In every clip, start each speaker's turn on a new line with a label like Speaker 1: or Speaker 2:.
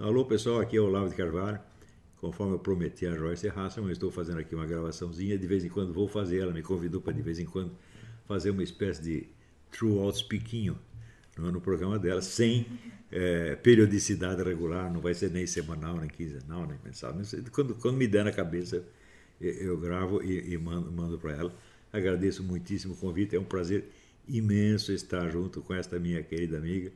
Speaker 1: Alô, pessoal, aqui é o Olavo de Carvalho. Conforme eu prometi a Joyce Hasselman, eu estou fazendo aqui uma gravaçãozinha. De vez em quando vou fazer, ela me convidou para de vez em quando fazer uma espécie de throughout speakinho no, no programa dela, sem é, periodicidade regular, não vai ser nem semanal, nem quinzenal, nem mensal. Quando, quando me der na cabeça, eu, eu gravo e, e mando, mando para ela. Agradeço muitíssimo o convite, é um prazer imenso estar junto com esta minha querida amiga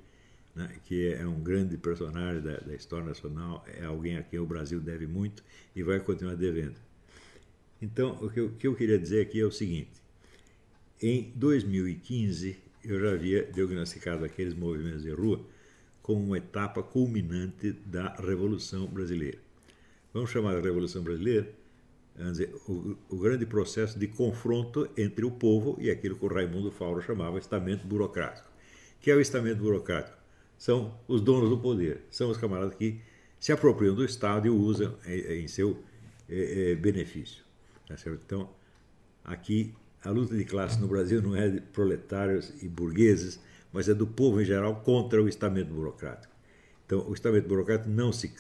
Speaker 1: né, que é um grande personagem da, da, história nacional, é alguém a quem o Brasil deve muito e vai continuar devendo. Então, o que eu, que eu queria dizer aqui é o seguinte: em 2015, eu já havia diagnosticado aqueles movimentos de rua como uma etapa culminante da Revolução Brasileira. Vamos chamar de Revolução Brasileira dizer, o, o, grande processo de confronto entre o povo e aquilo que o Raimundo Fauro chamava estamento burocrático. que é o estamento burocrático? São os donos do poder, são os camaradas que se apropriam do Estado e o usam em seu benefício. Tá então, aqui, a luta de classe no Brasil não é de proletários e burgueses, mas é do povo em geral contra o estamento burocrático. Então, o estamento burocrático não se,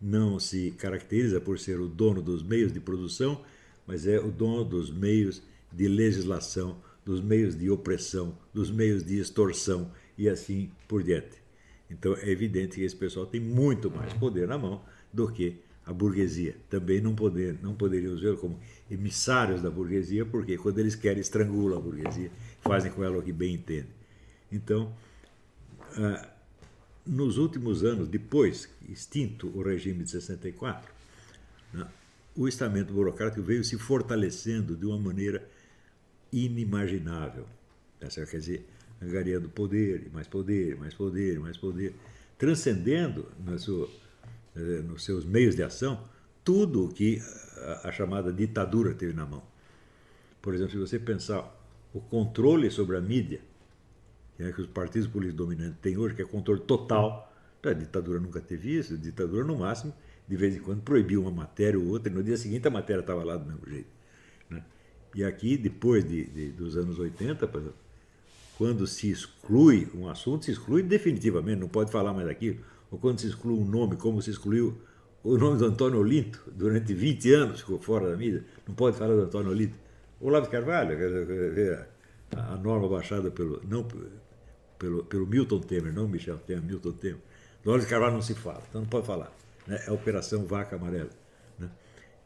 Speaker 1: não se caracteriza por ser o dono dos meios de produção, mas é o dono dos meios de legislação, dos meios de opressão, dos meios de extorsão e assim por diante. Então é evidente que esse pessoal tem muito mais poder na mão do que a burguesia. Também não, poder, não poderíamos ver como emissários da burguesia, porque quando eles querem estrangulam a burguesia, fazem com ela o que bem entendem. Então, ah, nos últimos anos, depois extinto o regime de 64, né, o estamento burocrático veio se fortalecendo de uma maneira inimaginável. Quer dizer, angariando poder, mais poder, mais poder, mais poder, transcendendo sua, eh, nos seus meios de ação tudo o que a, a chamada ditadura teve na mão. Por exemplo, se você pensar o controle sobre a mídia, que, é que os partidos políticos dominantes têm hoje, que é controle total, a ditadura nunca teve isso, a ditadura no máximo, de vez em quando proibiu uma matéria ou outra, e no dia seguinte a matéria estava lá do mesmo jeito. Né? E aqui, depois de, de, dos anos 80, quando se exclui um assunto, se exclui definitivamente, não pode falar mais daquilo. Ou quando se exclui um nome, como se excluiu o nome do Antônio Olinto, durante 20 anos ficou fora da mídia, não pode falar do Antônio Olinto. Olavo de Carvalho, a norma baixada pelo, não, pelo, pelo Milton Temer, não Michel Temer, Milton Temer. Do Olavo de Carvalho não se fala, então não pode falar. Né? É a Operação Vaca Amarela. Né?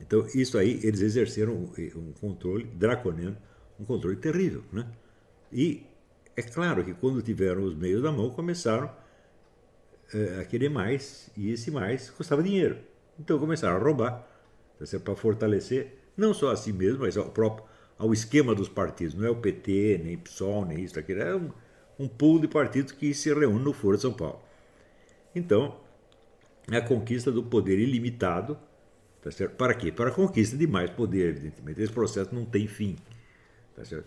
Speaker 1: Então, isso aí, eles exerceram um, um controle draconiano, um controle terrível. Né? E é claro que quando tiveram os meios na mão, começaram é, a querer mais, e esse mais custava dinheiro. Então começaram a roubar, tá para fortalecer não só a si mesmo, mas ao próprio ao esquema dos partidos. Não é o PT, nem PSOL, nem isso, aquilo. É um, um pool de partidos que se reúne no Foro de São Paulo. Então, é a conquista do poder ilimitado. Tá certo? Para quê? Para a conquista de mais poder, evidentemente. Esse processo não tem fim. Tá certo?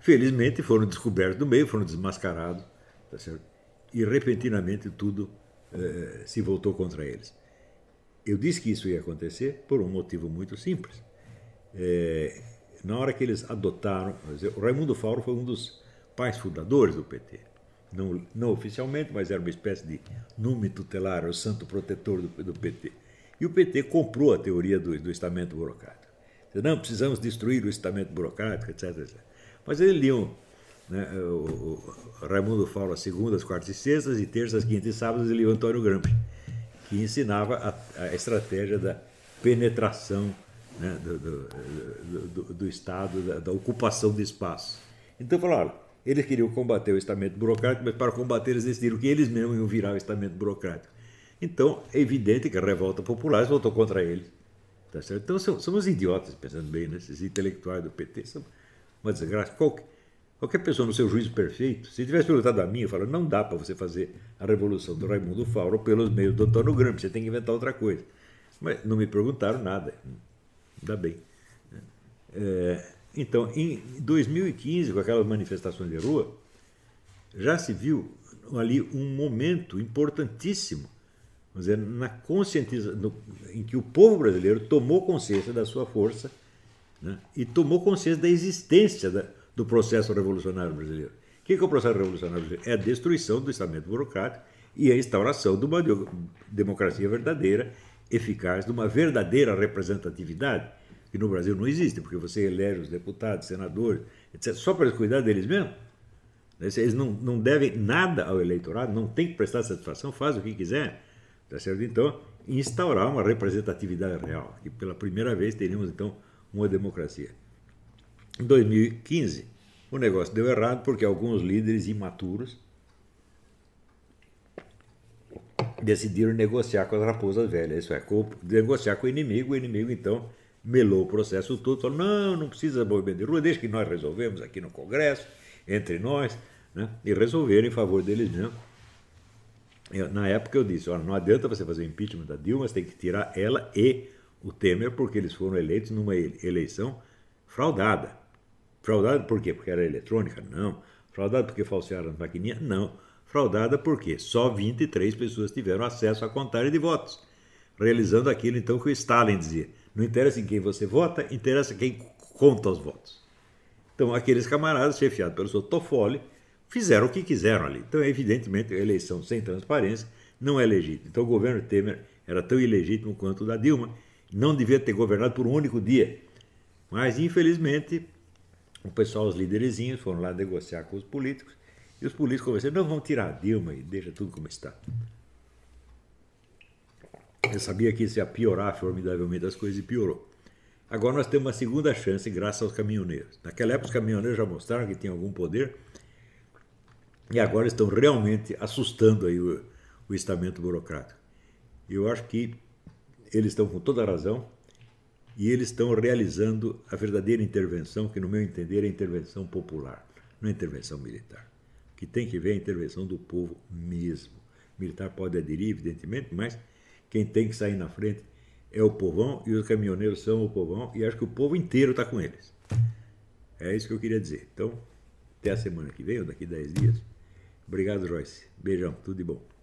Speaker 1: Felizmente foram descobertos no meio, foram desmascarados, tá certo? e repentinamente tudo eh, se voltou contra eles. Eu disse que isso ia acontecer por um motivo muito simples. É, na hora que eles adotaram, o Raimundo Fauro foi um dos pais fundadores do PT. Não, não oficialmente, mas era uma espécie de nome tutelar, o santo protetor do, do PT. E o PT comprou a teoria do, do estamento burocrático. Não, precisamos destruir o estamento burocrático, etc. etc. Mas eles liam né, o, o Raimundo às segundas, quartas e sextas, e terças, quintas e sábados ele lia o Antônio Gramsci, que ensinava a, a estratégia da penetração né, do, do, do, do, Estado, da, da, ocupação de espaço. Então falaram, eles queriam combater o estamento burocrático, mas para combater eles decidiram que eles mesmos iam virar o estamento burocrático. Então é evidente que a revolta popular voltou contra eles. Tá certo? Então somos idiotas, pensando bem, né? esses intelectuais do PT são uma desgraça. Qualquer, qualquer pessoa no seu juízo perfeito, se tivesse perguntado a mim, eu falo, não dá para você fazer a revolução do Raimundo Fauro pelos meios do Antônio Gramsci, você tem que inventar outra coisa. Mas não me perguntaram nada, ainda bem. É, então, em 2015, com aquelas manifestações de rua, já se viu ali um momento importantíssimo, dizer, na conscientização, em que o povo brasileiro tomou consciência da sua força né? e tomou consciência da existência da, do processo revolucionário brasileiro. O que é o processo revolucionário brasileiro? É a destruição do estamento burocrático, e a instauração de uma democracia verdadeira, eficaz, de uma verdadeira representatividade, que no Brasil não existe, porque você elege os deputados, senadores, etc., só para cuidar deles mesmos. Eles não, não devem nada ao eleitorado, não tem que prestar satisfação, faz o que quiser. Tá certo? Então, instaurar uma representatividade real, que pela primeira vez teríamos então uma democracia. Em 2015, o negócio deu errado porque alguns líderes imaturos decidiram negociar com as raposas velhas, isso é, negociar com o inimigo, o inimigo então melou o processo todo, falou, não, não precisa movimento de rua, deixa que nós resolvemos aqui no Congresso, entre nós, né? e resolveram em favor deles mesmos. Eu, na época eu disse, olha, não adianta você fazer o impeachment da Dilma, você tem que tirar ela e o Temer, porque eles foram eleitos numa eleição fraudada. Fraudada por quê? Porque era eletrônica? Não. Fraudada porque falsearam as maquininhas? Não. Fraudada porque só 23 pessoas tiveram acesso à contagem de votos, realizando aquilo então que o Stalin dizia. Não interessa em quem você vota, interessa quem conta os votos. Então, aqueles camaradas, chefiados pelo seu Toffoli, fizeram o que quiseram ali. Então, evidentemente, a eleição sem transparência não é legítima. Então, o governo Temer era tão ilegítimo quanto o da Dilma, não devia ter governado por um único dia. Mas, infelizmente, o pessoal, os líderezinhos, foram lá negociar com os políticos, e os políticos conversaram, não, vão tirar a Dilma e deixa tudo como está. Eu sabia que isso ia piorar formidavelmente as coisas e piorou. Agora nós temos uma segunda chance graças aos caminhoneiros. Naquela época os caminhoneiros já mostraram que tinham algum poder e agora estão realmente assustando aí o, o estamento burocrático. Eu acho que eles estão com toda a razão e eles estão realizando a verdadeira intervenção, que no meu entender é intervenção popular, não é intervenção militar. O que tem que ver é a intervenção do povo mesmo. O militar pode aderir, evidentemente, mas quem tem que sair na frente é o povão e os caminhoneiros são o povão e acho que o povo inteiro está com eles. É isso que eu queria dizer. Então, até a semana que vem ou daqui a 10 dias. Obrigado, Joyce. Beijão, tudo de bom.